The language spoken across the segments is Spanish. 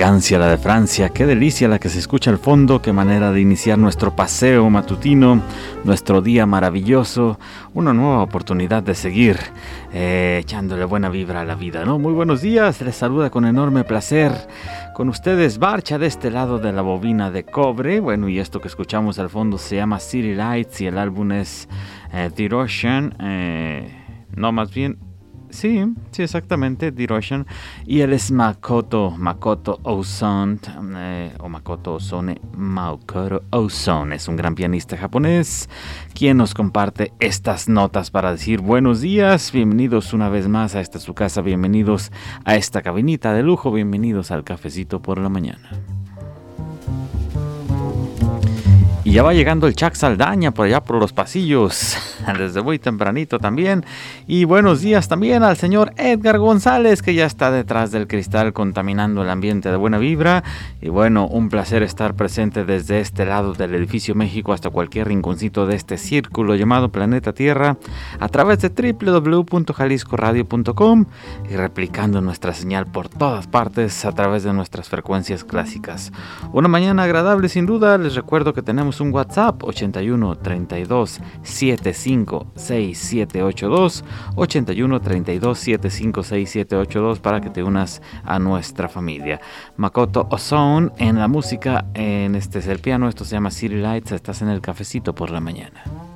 Elegancia la de Francia, qué delicia la que se escucha al fondo, qué manera de iniciar nuestro paseo matutino, nuestro día maravilloso, una nueva oportunidad de seguir eh, echándole buena vibra a la vida, ¿no? Muy buenos días, les saluda con enorme placer con ustedes Barcha de este lado de la bobina de cobre, bueno, y esto que escuchamos al fondo se llama City Lights y el álbum es eh, The Ocean, eh, no, más bien Sí, sí, exactamente, Diroshan. Y él es Makoto, Makoto Ozone, eh, o Makoto Ozone, Makoto Ozone. Es un gran pianista japonés quien nos comparte estas notas para decir buenos días, bienvenidos una vez más a esta su casa, bienvenidos a esta cabinita de lujo, bienvenidos al cafecito por la mañana. Y ya va llegando el Chac Saldaña por allá por los pasillos, desde muy tempranito también. Y buenos días también al señor Edgar González, que ya está detrás del cristal contaminando el ambiente de buena vibra. Y bueno, un placer estar presente desde este lado del edificio México hasta cualquier rinconcito de este círculo llamado Planeta Tierra, a través de www.jaliscoradio.com y replicando nuestra señal por todas partes a través de nuestras frecuencias clásicas. Una mañana agradable sin duda, les recuerdo que tenemos un WhatsApp 81 32 75 6782 81 32 75 6782 para que te unas a nuestra familia. Makoto Ozone en la música, en este es el piano, esto se llama City Lights, estás en el cafecito por la mañana.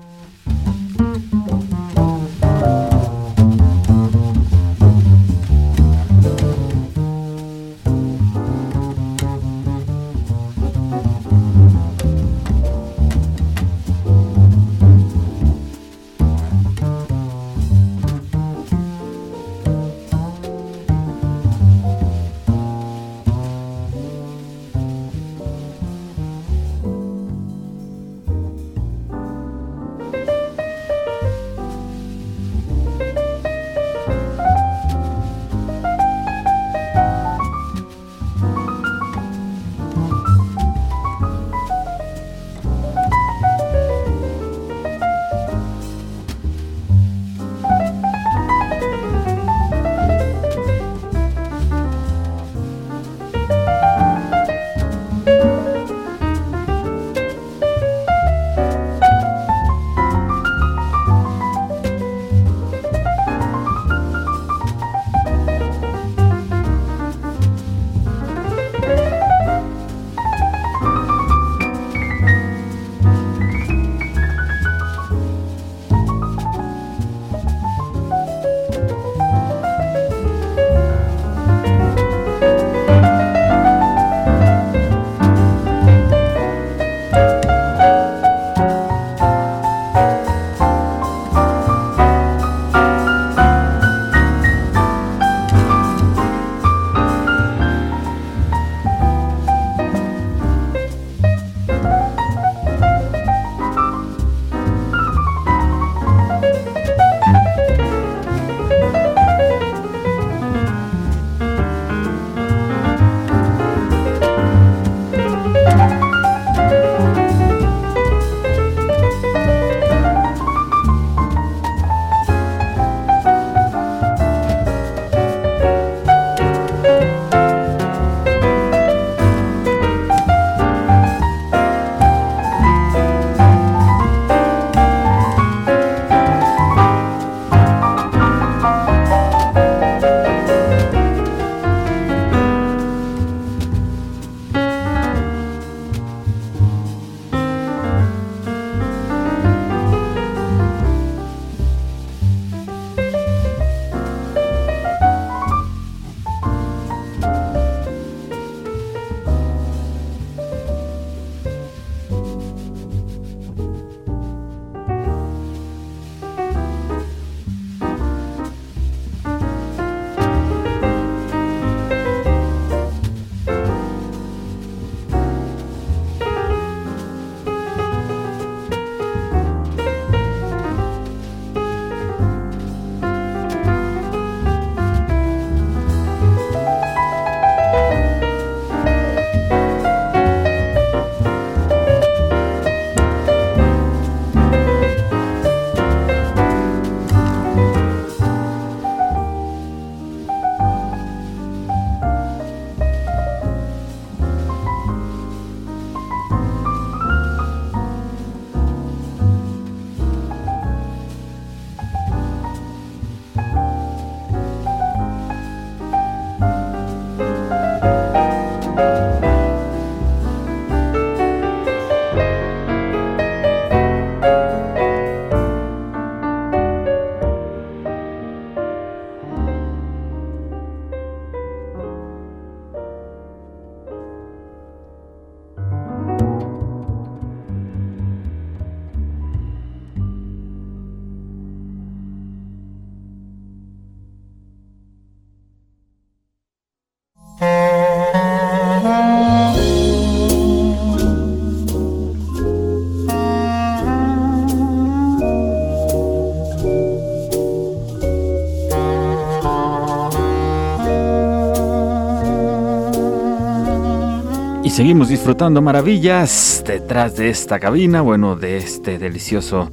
Seguimos disfrutando maravillas detrás de esta cabina, bueno, de este delicioso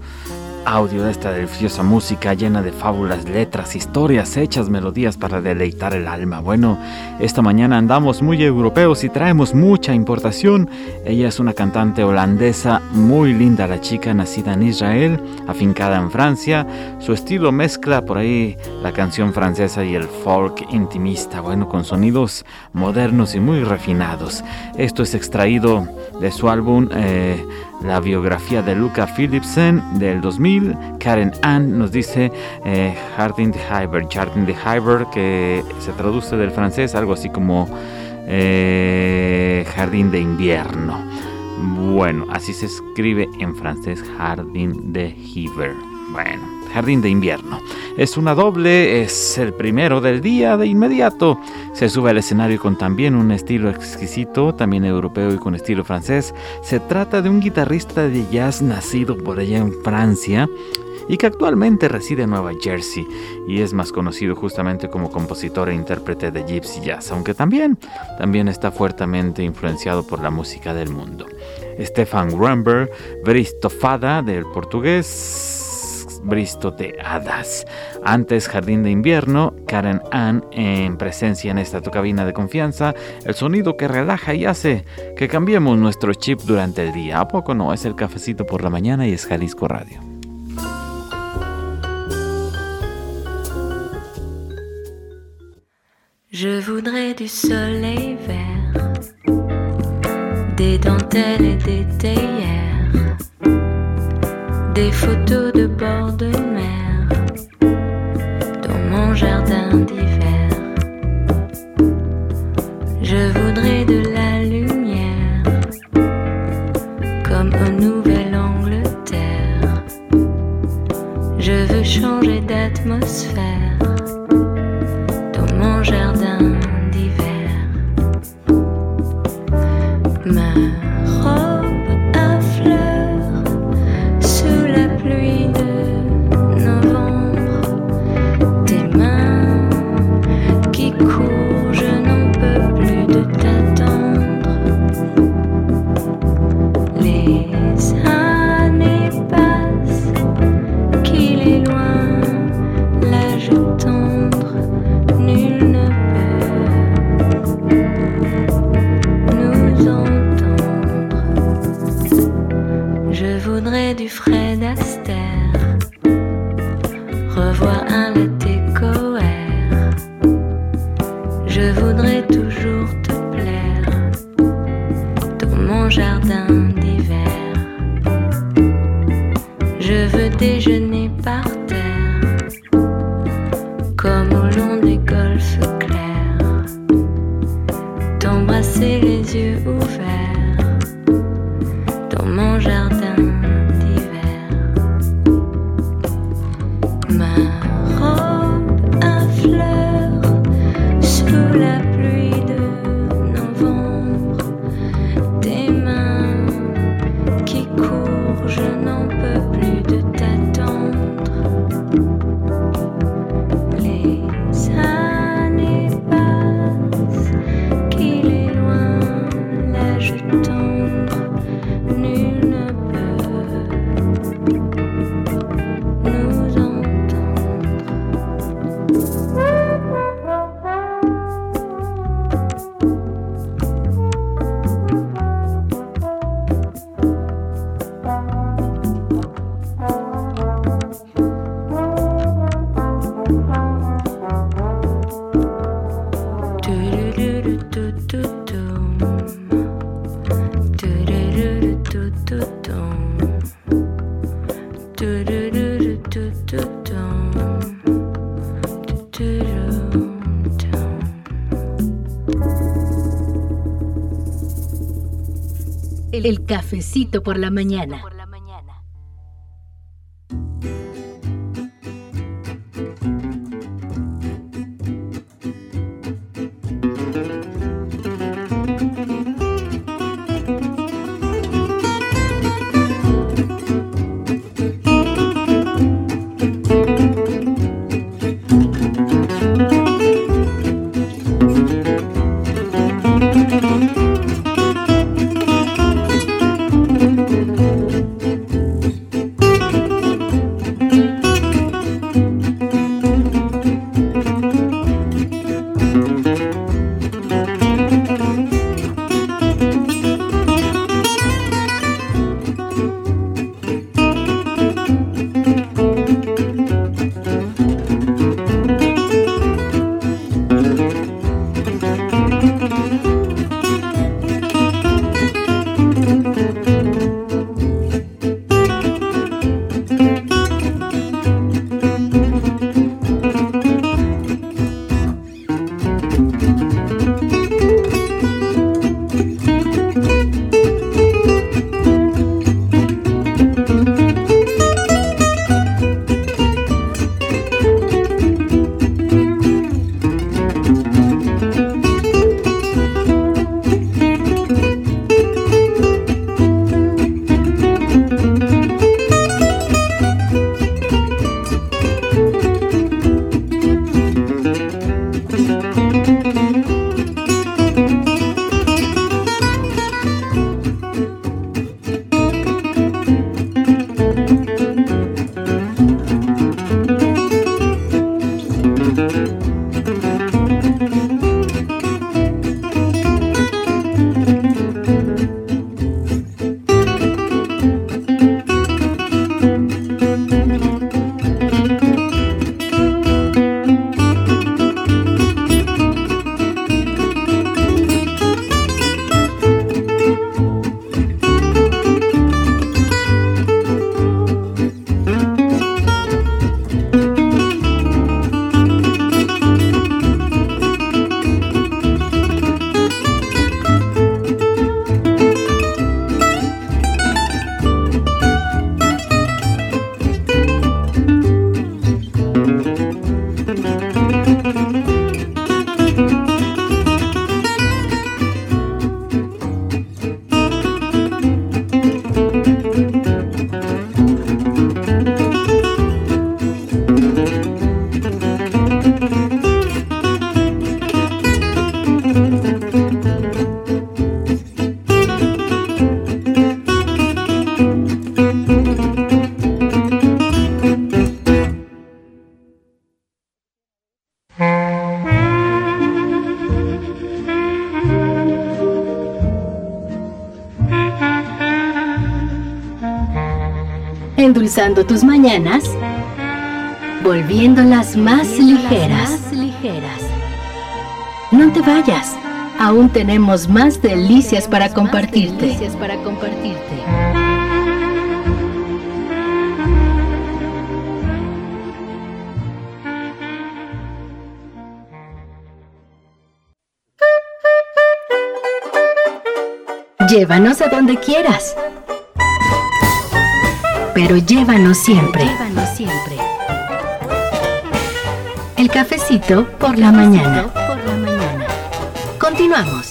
audio de esta deliciosa música llena de fábulas, letras, historias, hechas, melodías para deleitar el alma. Bueno, esta mañana andamos muy europeos y traemos mucha importación. Ella es una cantante holandesa muy linda, la chica nacida en Israel, afincada en Francia. Su estilo mezcla por ahí la canción francesa y el folk intimista, bueno, con sonidos modernos y muy refinados. Esto es extraído de su álbum. Eh, la biografía de Luca Philipsen del 2000. Karen Ann nos dice eh, Jardin de Hyber, Jardin de Hyber, que se traduce del francés algo así como eh, Jardín de invierno. Bueno, así se escribe en francés Jardín de Hyber. Bueno. Jardín de Invierno. Es una doble, es el primero del día de inmediato. Se sube al escenario con también un estilo exquisito, también europeo y con estilo francés. Se trata de un guitarrista de jazz nacido por allá en Francia y que actualmente reside en Nueva Jersey y es más conocido justamente como compositor e intérprete de gypsy jazz, aunque también, también está fuertemente influenciado por la música del mundo. Stefan Grumber, Bristofada del portugués, Bristo de Hadas. Antes Jardín de Invierno, Karen Ann en presencia en esta tu cabina de confianza, el sonido que relaja y hace que cambiemos nuestro chip durante el día. ¿A poco no? Es el cafecito por la mañana y es Jalisco Radio. Je voudrais du soleil vert, des dentelles des des photos de bord de mer dans mon jardin d'hiver. Je voudrais de la lumière comme au Nouvelle-Angleterre. Je veux changer d'atmosphère Je voudrais toujours te plaire dans mon jardin d'hiver. Je veux déjeuner partout El cafecito por la mañana. Endulzando tus mañanas, volviéndolas más ligeras. No te vayas, aún tenemos más delicias para compartirte. Llévanos a donde quieras. Pero llévanos siempre. Llévanos siempre. El cafecito por la mañana. Por la mañana. Continuamos.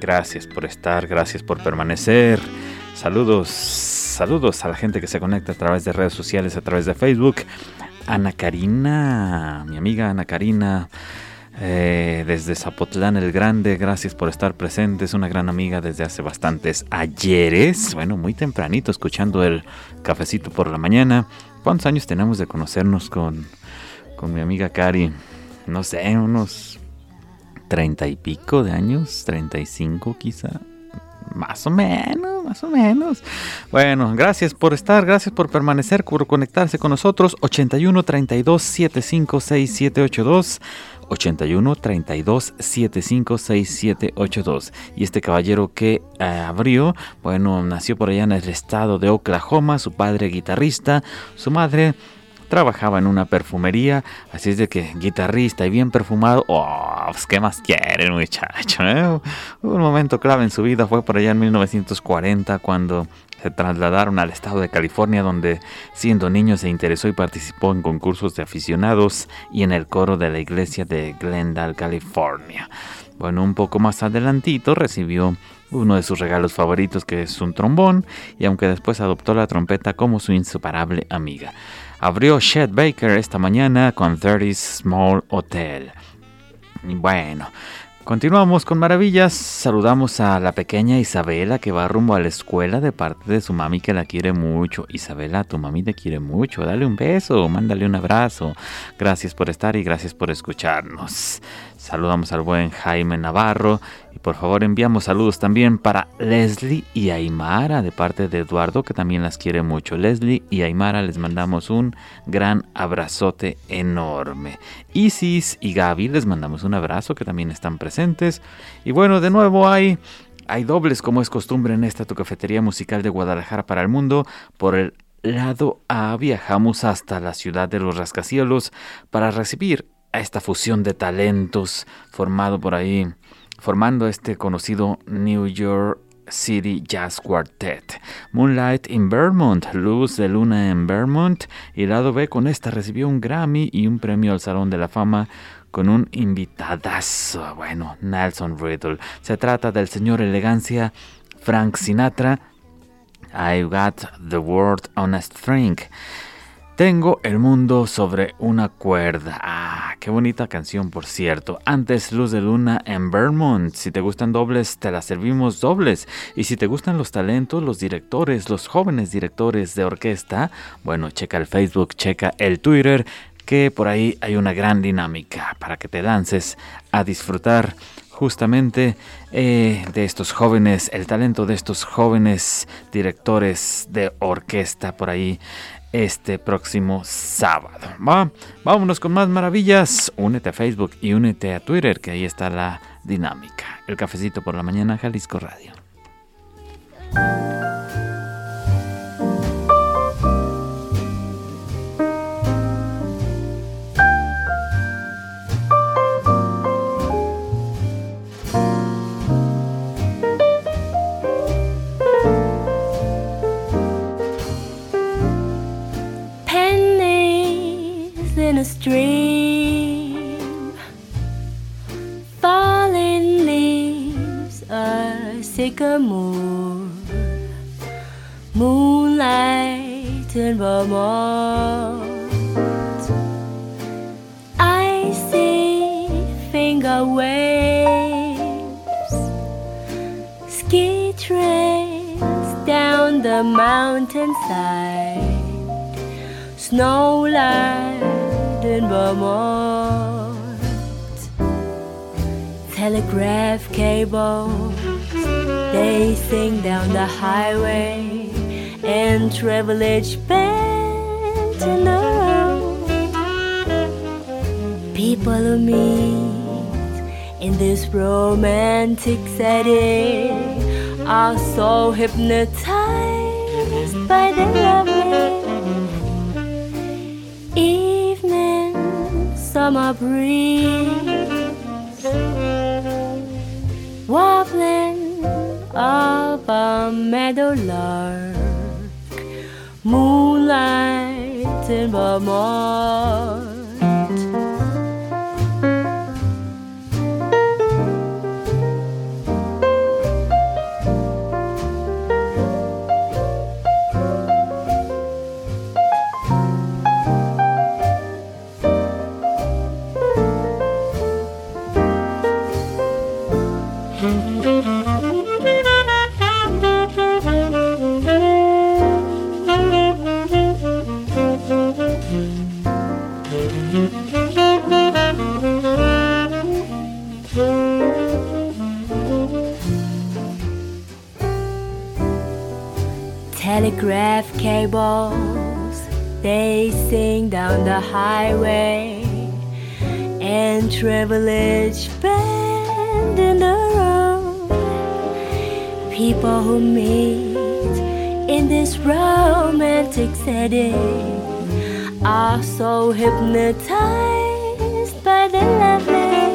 Gracias por estar, gracias por permanecer. Saludos, saludos a la gente que se conecta a través de redes sociales, a través de Facebook. Ana Karina, mi amiga Ana Karina, eh, desde Zapotlán el Grande, gracias por estar presentes, una gran amiga desde hace bastantes ayeres, bueno, muy tempranito escuchando el cafecito por la mañana. ¿Cuántos años tenemos de conocernos con, con mi amiga Cari? No sé, unos treinta y pico de años, treinta y cinco quizá. Más o menos, más o menos. Bueno, gracias por estar, gracias por permanecer, por conectarse con nosotros. 81 32 75 6782. 81 32 75 6782. Y este caballero que eh, abrió, bueno, nació por allá en el estado de Oklahoma, su padre guitarrista, su madre trabajaba en una perfumería, así es de que guitarrista y bien perfumado, oh, pues qué más quiere muchacho. Eh? Un momento clave en su vida fue por allá en 1940 cuando se trasladaron al estado de California donde siendo niño se interesó y participó en concursos de aficionados y en el coro de la iglesia de Glendale, California. Bueno, un poco más adelantito recibió uno de sus regalos favoritos que es un trombón y aunque después adoptó la trompeta como su insuperable amiga. Abrió Chet Baker esta mañana con 30 Small Hotel. Bueno, Continuamos con maravillas. Saludamos a la pequeña Isabela que va rumbo a la escuela de parte de su mami que la quiere mucho. Isabela, tu mami te quiere mucho. Dale un beso, mándale un abrazo. Gracias por estar y gracias por escucharnos. Saludamos al buen Jaime Navarro y por favor enviamos saludos también para Leslie y Aymara de parte de Eduardo que también las quiere mucho. Leslie y Aymara les mandamos un gran abrazote enorme. Isis y Gaby les mandamos un abrazo que también están presentes. Y bueno, de nuevo hay hay dobles como es costumbre en esta tu cafetería musical de Guadalajara para el mundo. Por el lado A viajamos hasta la ciudad de los rascacielos para recibir esta fusión de talentos formado por ahí, formando este conocido New York City Jazz Quartet. Moonlight in Vermont, Luz de Luna en Vermont. Y lado B con esta recibió un Grammy y un premio al Salón de la Fama con un invitadazo. Bueno, Nelson Riddle. Se trata del señor elegancia Frank Sinatra. I got the world on a string. Tengo el mundo sobre una cuerda. Ah, qué bonita canción, por cierto. Antes Luz de Luna en Vermont. Si te gustan dobles, te las servimos dobles. Y si te gustan los talentos, los directores, los jóvenes directores de orquesta, bueno, checa el Facebook, checa el Twitter, que por ahí hay una gran dinámica para que te dances a disfrutar justamente eh, de estos jóvenes, el talento de estos jóvenes directores de orquesta por ahí este próximo sábado. ¿va? Vámonos con más maravillas. Únete a Facebook y únete a Twitter, que ahí está la dinámica. El cafecito por la mañana, Jalisco Radio. Stream. Falling leaves, a sycamore, moonlight in Vermont. I see finger waves, ski trails down the mountainside snowlight in Vermont. Telegraph cables, they sing down the highway, and travel bent in the road. People meet in this romantic setting are so hypnotized by the lovely summer breeze. Warbling up a meadow lark. Moonlight in Vermont telegraph cables. They sing down the highway. And each bend in the road. People who meet in this romantic setting are so hypnotized by the lovely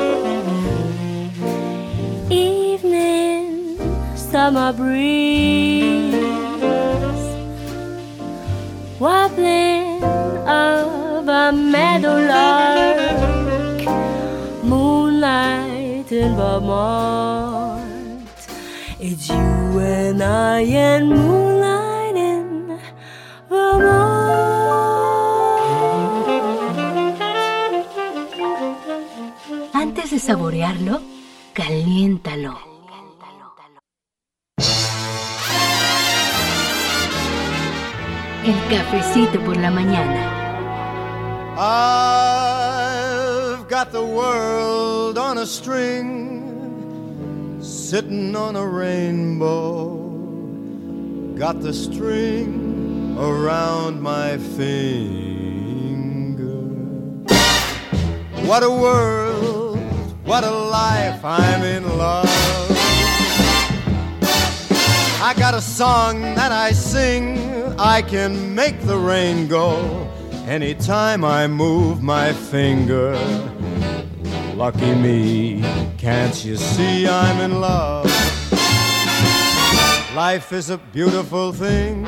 evening summer breeze wobbling of a meadowlark moonlight in Vermont. It's you and I and moonlight in Vermont. Antes de saborearlo, caliéntalo. El cafecito por la mañana. I've got the world on a string, sitting on a rainbow. Got the string around my finger. What a world, what a life, I'm in love. I got a song that I sing, I can make the rain go anytime I move my finger. Lucky me, can't you see I'm in love? Life is a beautiful thing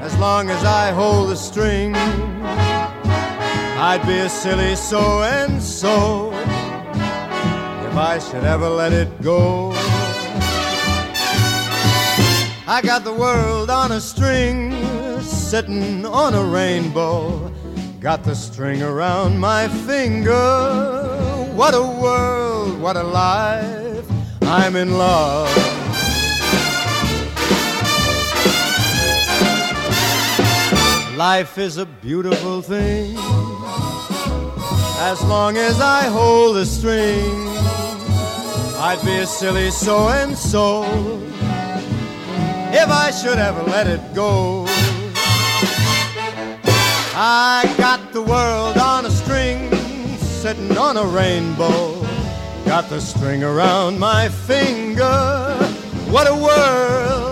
as long as I hold the string. I'd be a silly so and so if I should ever let it go. I got the world on a string, sitting on a rainbow. Got the string around my finger. What a world, what a life. I'm in love. Life is a beautiful thing as long as I hold the string. I'd be a silly so and so if I should ever let it go. I got the world on a string, sitting on a rainbow. Got the string around my finger. What a world!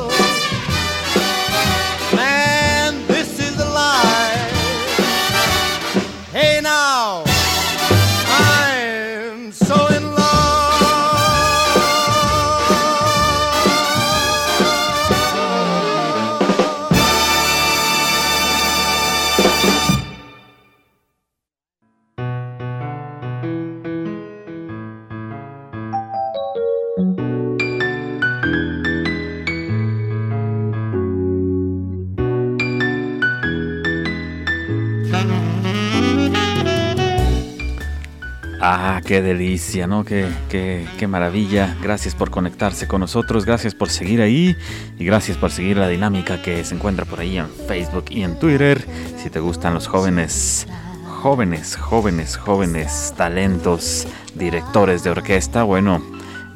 Qué delicia, ¿no? Qué, qué, qué maravilla. Gracias por conectarse con nosotros, gracias por seguir ahí y gracias por seguir la dinámica que se encuentra por ahí en Facebook y en Twitter. Si te gustan los jóvenes, jóvenes, jóvenes, jóvenes talentos, directores de orquesta, bueno,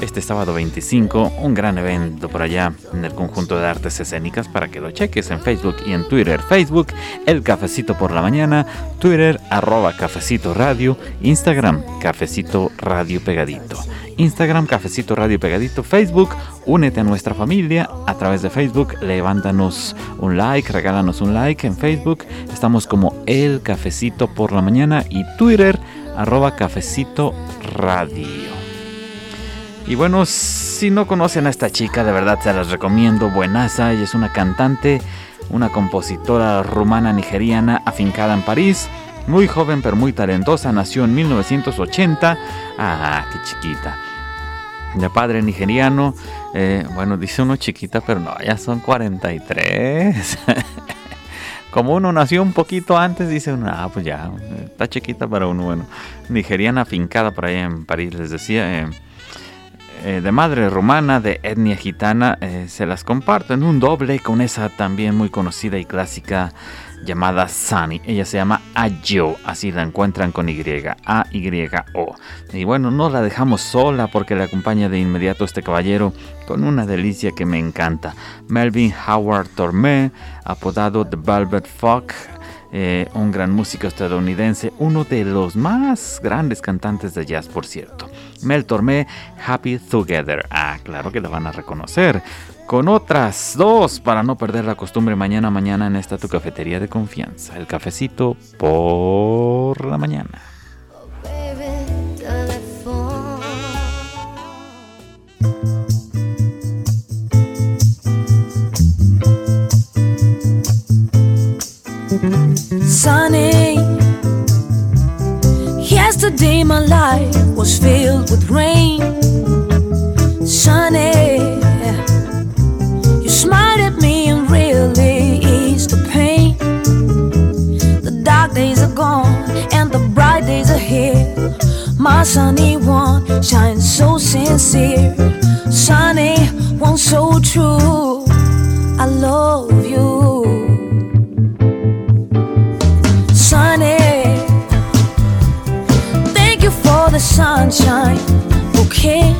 este sábado 25, un gran evento por allá en el conjunto de artes escénicas para que lo cheques en Facebook y en Twitter. Facebook, El Cafecito por la Mañana, Twitter, arroba Cafecito Radio, Instagram, Cafecito Radio Pegadito. Instagram, Cafecito Radio Pegadito, Facebook, únete a nuestra familia a través de Facebook, levántanos un like, regálanos un like en Facebook, estamos como El Cafecito por la Mañana y Twitter, arroba Cafecito Radio. Y bueno, si no conocen a esta chica, de verdad se las recomiendo. Buenaza, ella es una cantante, una compositora rumana nigeriana afincada en París. Muy joven pero muy talentosa, nació en 1980. Ah, qué chiquita. De padre nigeriano, eh, bueno, dice uno chiquita, pero no, ya son 43. Como uno nació un poquito antes, dice uno, ah, pues ya, está chiquita para uno. Bueno, nigeriana afincada por ahí en París, les decía. Eh, eh, de madre rumana, de etnia gitana, eh, se las comparto en un doble con esa también muy conocida y clásica llamada Sunny. Ella se llama Ayo, así la encuentran con Y, A-Y-O. Y bueno, no la dejamos sola porque le acompaña de inmediato este caballero con una delicia que me encanta. Melvin Howard Tormé, apodado The Velvet Fuck. Eh, un gran músico estadounidense, uno de los más grandes cantantes de jazz, por cierto. Mel Tormé, Happy Together. Ah, claro que la van a reconocer con otras dos para no perder la costumbre mañana mañana en esta tu cafetería de confianza. El cafecito por la mañana. Was filled with rain. Sunny. You smiled at me and really eased the pain. The dark days are gone and the bright days are here. My sunny one shines so sincere, sunny one so true. I love you, sunshine, okay,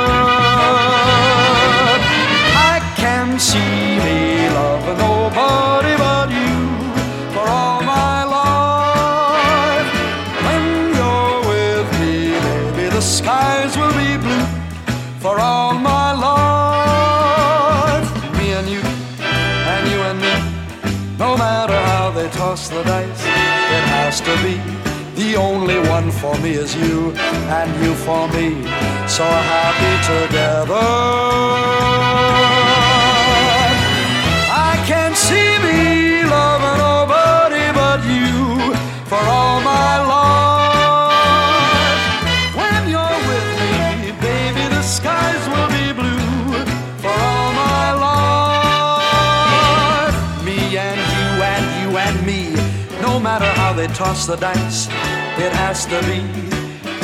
See me loving nobody but you for all my life. When you're with me, baby, the skies will be blue for all my life. Me and you, and you and me, no matter how they toss the dice, it has to be. The only one for me is you, and you for me. So happy together. Toss the dice, it has to be.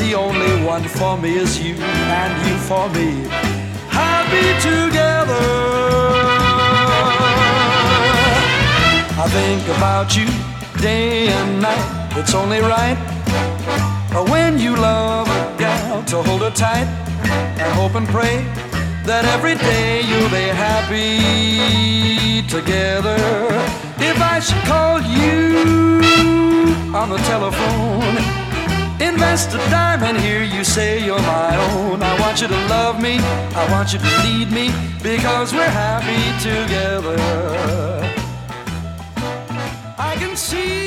The only one for me is you and you for me. Happy together. I think about you day and night. It's only right when you love a gal to hold her tight and hope and pray that every day you'll be happy together. If I should call you on the telephone, invest a dime and hear you say you're my own. I want you to love me, I want you to need me because we're happy together. I can see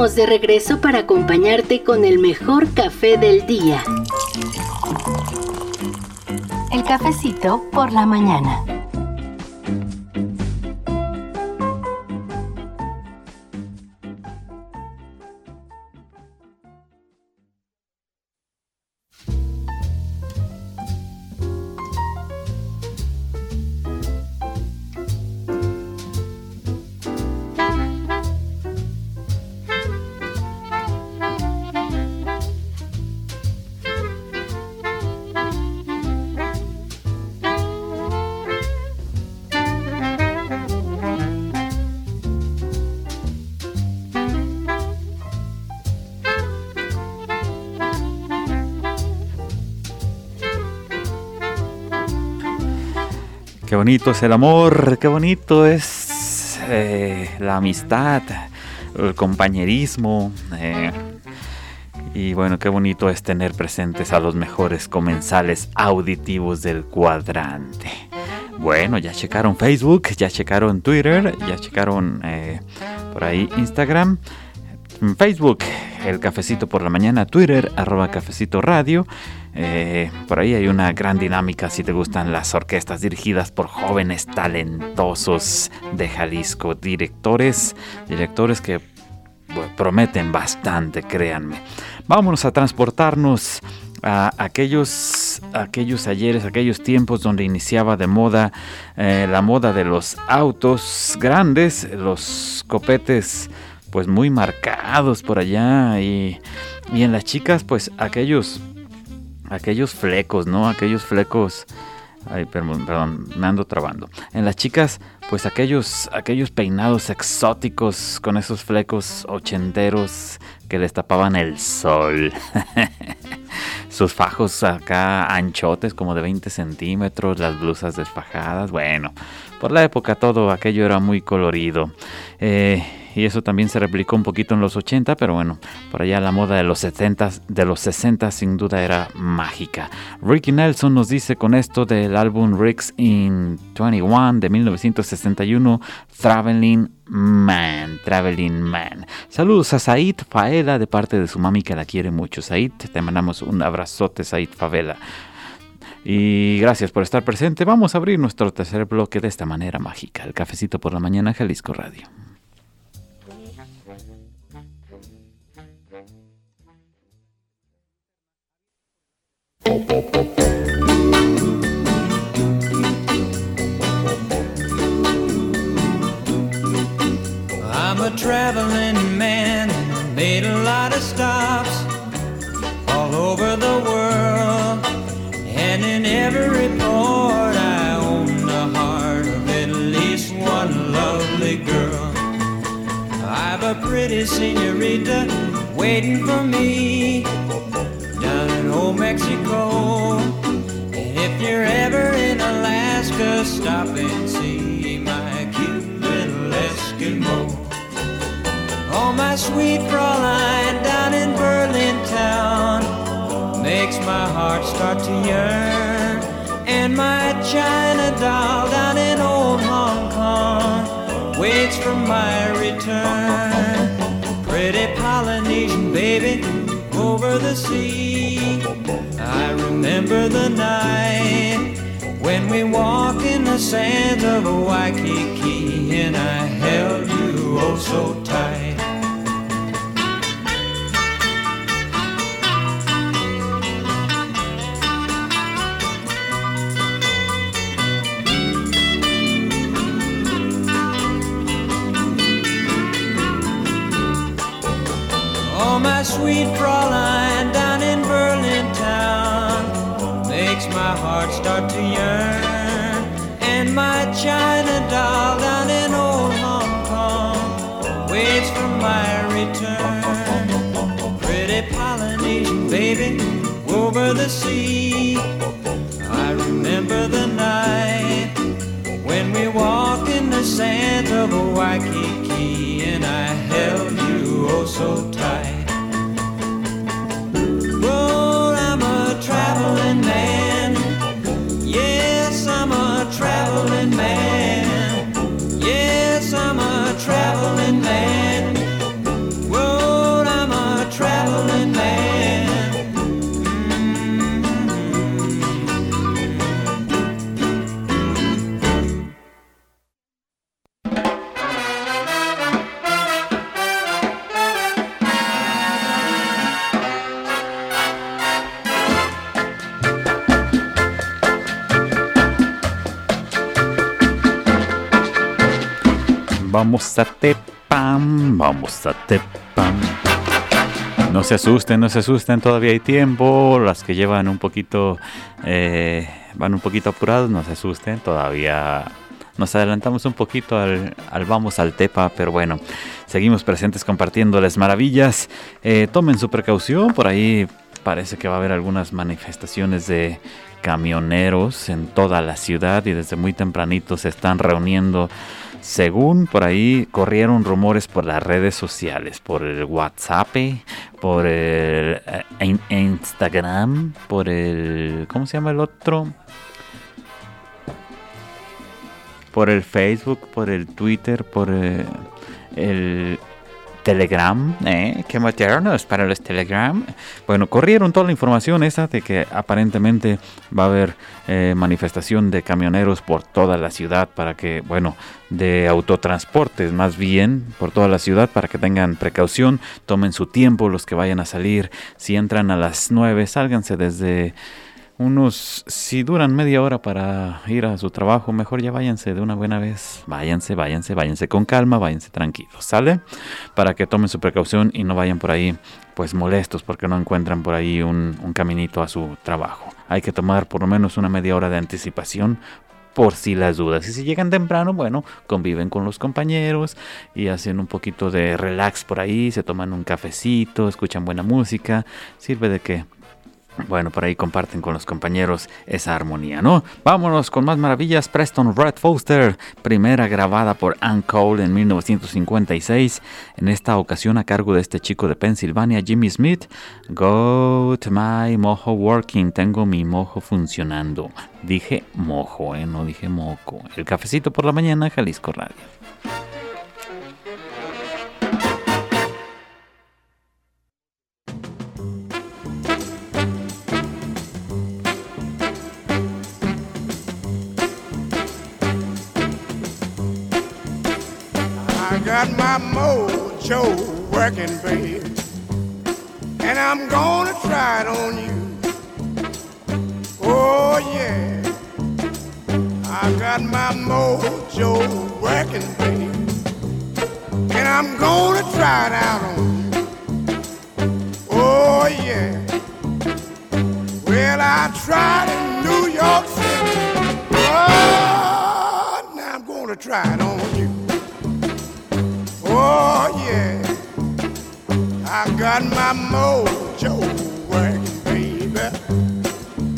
De regreso para acompañarte con el mejor café del día. El cafecito por la mañana. Qué bonito es el amor, qué bonito es eh, la amistad, el compañerismo. eh, y bueno, qué bonito es tener presentes a los mejores comensales auditivos del cuadrante. Bueno, ya checaron Facebook, ya checaron Twitter, ya checaron eh, por ahí Instagram. Facebook, el cafecito por la mañana, Twitter, arroba cafecito radio. Eh, por ahí hay una gran dinámica si te gustan las orquestas dirigidas por jóvenes talentosos de Jalisco, directores, directores que prometen bastante, créanme. Vámonos a transportarnos a aquellos, aquellos ayeres, aquellos tiempos donde iniciaba de moda eh, la moda de los autos grandes, los copetes pues muy marcados por allá y, y en las chicas pues aquellos aquellos flecos, ¿no? Aquellos flecos Ay, perdón, perdón, me ando trabando. En las chicas, pues aquellos, aquellos peinados exóticos con esos flecos ochenteros que les tapaban el sol. Sus fajos acá anchotes como de 20 centímetros, las blusas desfajadas. Bueno, por la época todo aquello era muy colorido. Eh, y eso también se replicó un poquito en los 80, pero bueno, por allá la moda de los 70, de los 60 sin duda era mágica. Ricky Nelson nos dice con esto del álbum Ricks in 21 de 1961, Traveling Man, Traveling Man. Saludos a Said Faela de parte de su mami que la quiere mucho. Said, te mandamos un abrazote, Said Favela. Y gracias por estar presente. Vamos a abrir nuestro tercer bloque de esta manera mágica. El cafecito por la mañana, Jalisco Radio. traveling man, made a lot of stops all over the world. And in every port, I own the heart of at least one lovely girl. I've a pretty senorita waiting for me down in old Mexico. And if you're ever in Alaska, stop and see my cute little Eskimo. My sweet Fraulein down in Berlin town makes my heart start to yearn. And my China doll down in old Hong Kong waits for my return. Pretty Polynesian baby over the sea. I remember the night when we walked in the sands of Waikiki and I held you oh so tight. Sweet Fraulein down in Berlin town makes my heart start to yearn. And my China doll down in old Hong Kong waits for my return. Pretty Polynesian baby over the sea. I remember the night when we walked in the sands of Waikiki Vamos a Tepam, vamos a Tepam. No se asusten, no se asusten, todavía hay tiempo. Las que llevan un poquito, eh, van un poquito apurados, no se asusten, todavía nos adelantamos un poquito al, al vamos al Tepa, pero bueno, seguimos presentes compartiéndoles maravillas. Eh, tomen su precaución, por ahí parece que va a haber algunas manifestaciones de camioneros en toda la ciudad y desde muy tempranito se están reuniendo según por ahí corrieron rumores por las redes sociales, por el WhatsApp, por el eh, in- Instagram, por el... ¿Cómo se llama el otro? Por el Facebook, por el Twitter, por eh, el Telegram, ¿eh? Qué modernos para los Telegram. Bueno, corrieron toda la información esa de que aparentemente va a haber eh, manifestación de camioneros por toda la ciudad para que, bueno, de autotransportes más bien por toda la ciudad para que tengan precaución, tomen su tiempo los que vayan a salir. Si entran a las 9, sálganse desde unos, si duran media hora para ir a su trabajo, mejor ya váyanse de una buena vez. Váyanse, váyanse, váyanse con calma, váyanse tranquilos, ¿sale? Para que tomen su precaución y no vayan por ahí pues molestos porque no encuentran por ahí un, caminito a su trabajo. Hay que tomar por lo menos una media hora de anticipación por si las dudas. Y si llegan temprano, bueno, conviven con los compañeros y hacen un poquito de relax por ahí, se toman un cafecito, escuchan buena música. Sirve de que bueno, por ahí comparten con los compañeros esa armonía, ¿no? Vámonos con más maravillas. Preston Red Foster, primera grabada por Ann Cole en 1956. En esta ocasión a cargo de este chico de Pensilvania, Jimmy Smith. Go to my mojo working. Tengo mi mojo funcionando. Dije mojo, ¿eh? No dije moco. El cafecito por la mañana, Jalisco Radio. Mojo working, babe, and I'm gonna try it on you. Oh yeah, I got my mojo working, babe, and I'm gonna try it out on you. Oh yeah, well I tried in New York City. Oh, now I'm gonna try it on. Oh yeah. I got my mojo working, baby,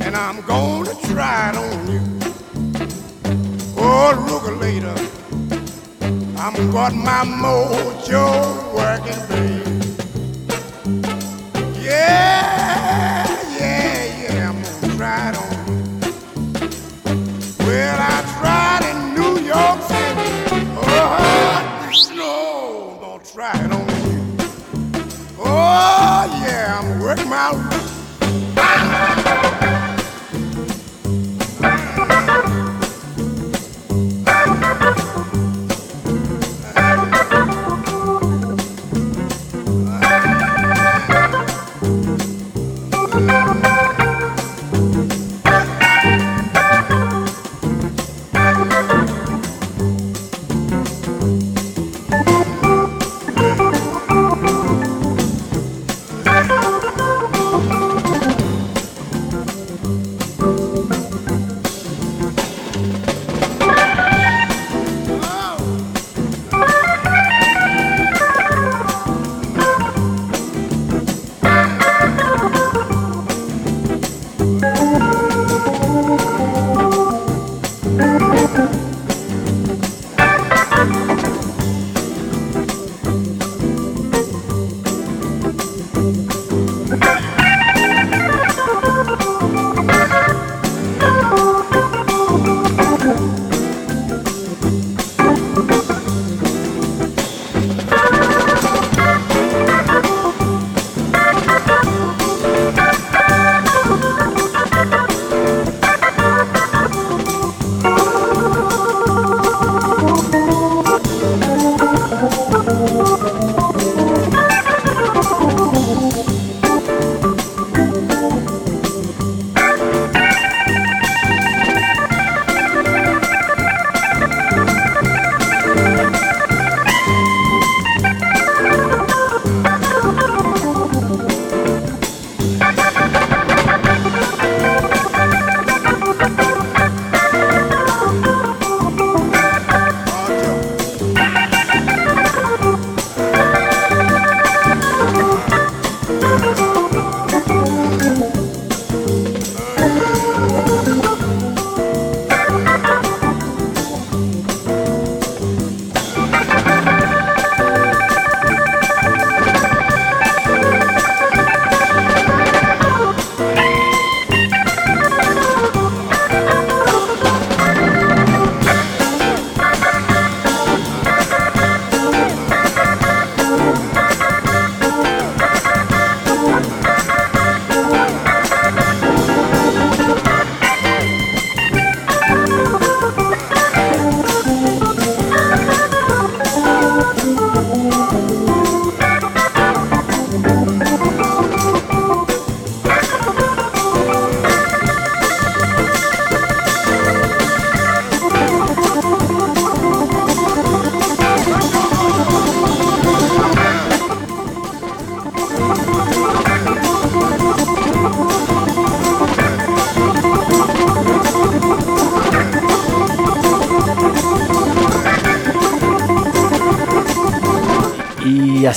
and I'm gonna try it on you. Oh, look later, I'm got my mojo working, baby.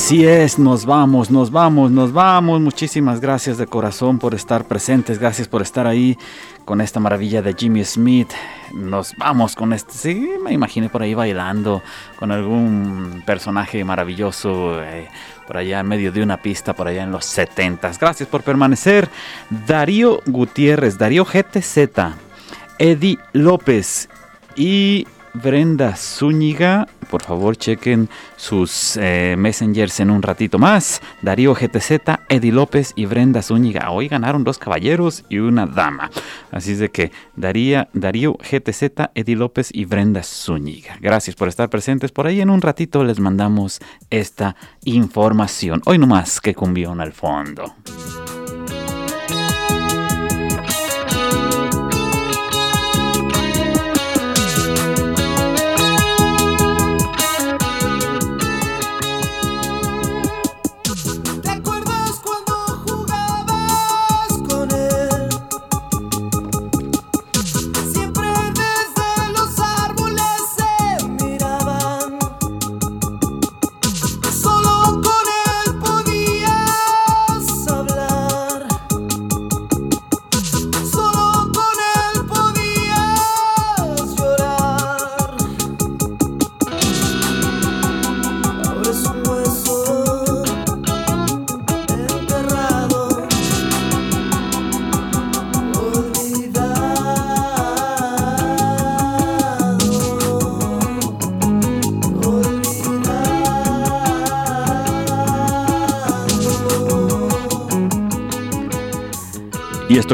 Así es, nos vamos, nos vamos, nos vamos. Muchísimas gracias de corazón por estar presentes, gracias por estar ahí con esta maravilla de Jimmy Smith. Nos vamos con este, sí, me imaginé por ahí bailando con algún personaje maravilloso eh, por allá en medio de una pista, por allá en los 70. Gracias por permanecer. Darío Gutiérrez, Darío GTZ, Eddie López y Brenda Zúñiga. Por favor, chequen sus eh, messengers en un ratito más. Darío GTZ, Eddie López y Brenda Zúñiga. Hoy ganaron dos caballeros y una dama. Así es de que Daría, Darío GTZ, Eddie López y Brenda Zúñiga. Gracias por estar presentes por ahí. En un ratito les mandamos esta información. Hoy nomás que cumbión al fondo.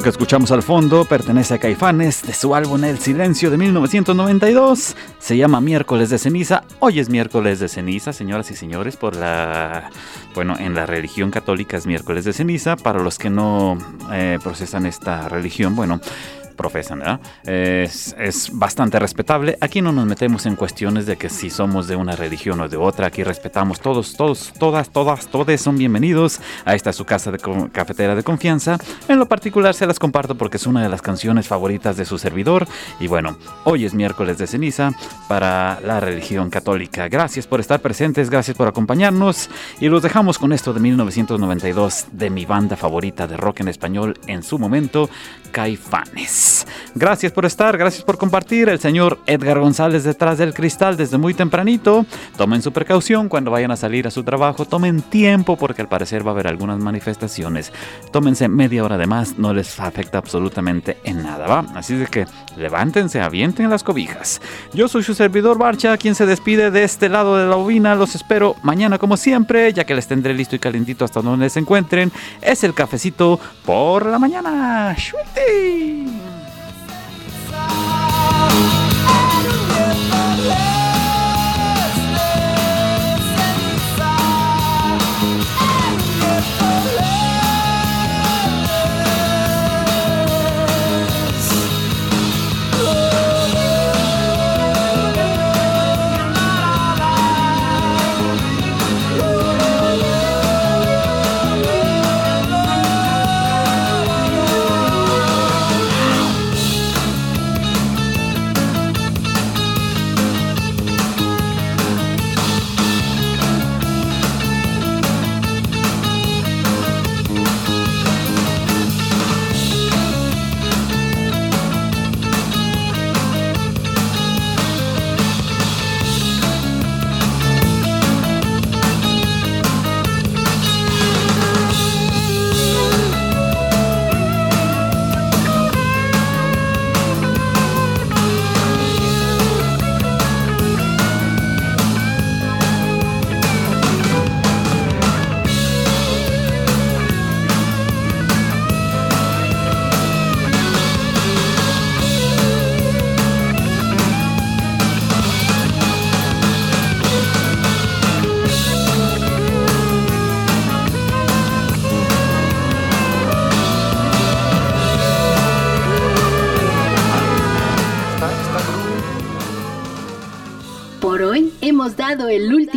Que escuchamos al fondo pertenece a Caifanes de su álbum El Silencio de 1992. Se llama Miércoles de Ceniza. Hoy es miércoles de ceniza, señoras y señores, por la... Bueno, en la religión católica es miércoles de ceniza. Para los que no eh, procesan esta religión, bueno, profesan, ¿verdad? Es, es, bastante respetable. Aquí no nos metemos en cuestiones de que si somos de una religión o de otra. Aquí respetamos todos, todos, todas, todas, todos son bienvenidos a esta su casa de cafetera de confianza. En lo particular se las comparto porque es una de las canciones favoritas de su servidor. Y bueno, hoy es miércoles de ceniza para la religión católica. Gracias por estar presentes, gracias por acompañarnos. Y los dejamos con esto de 1992 de mi banda favorita de rock en español en su momento, Caifanes. Gracias por estar, gracias por compartir. El señor Edgar González detrás del cristal desde muy tempranito. Tomen su precaución cuando vayan a salir a su trabajo. Tomen tiempo porque al parecer va a haber algunas manifestaciones. Tómense media hora de más, no les afecta absolutamente en nada, ¿va? Así de que levántense, avienten las cobijas. Yo soy su servidor Barcha, quien se despide de este lado de la bobina. Los espero mañana como siempre, ya que les tendré listo y calentito hasta donde se encuentren. Es el cafecito por la mañana. my love.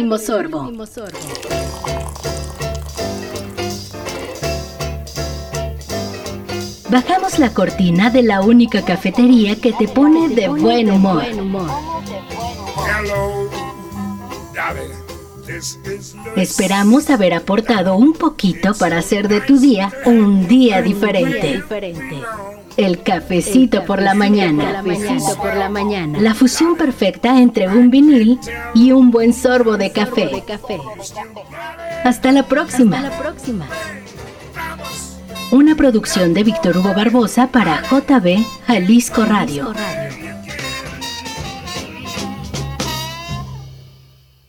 Último sorbo. Bajamos la cortina de la única cafetería que te pone de buen humor. Esperamos haber aportado un poquito para hacer de tu día un día diferente. El cafecito, por, la mañana. por la mañana. La fusión perfecta entre un vinil y un buen sorbo de café. Hasta la próxima. Hasta la próxima. Una producción de Víctor Hugo Barbosa para JB Jalisco Radio.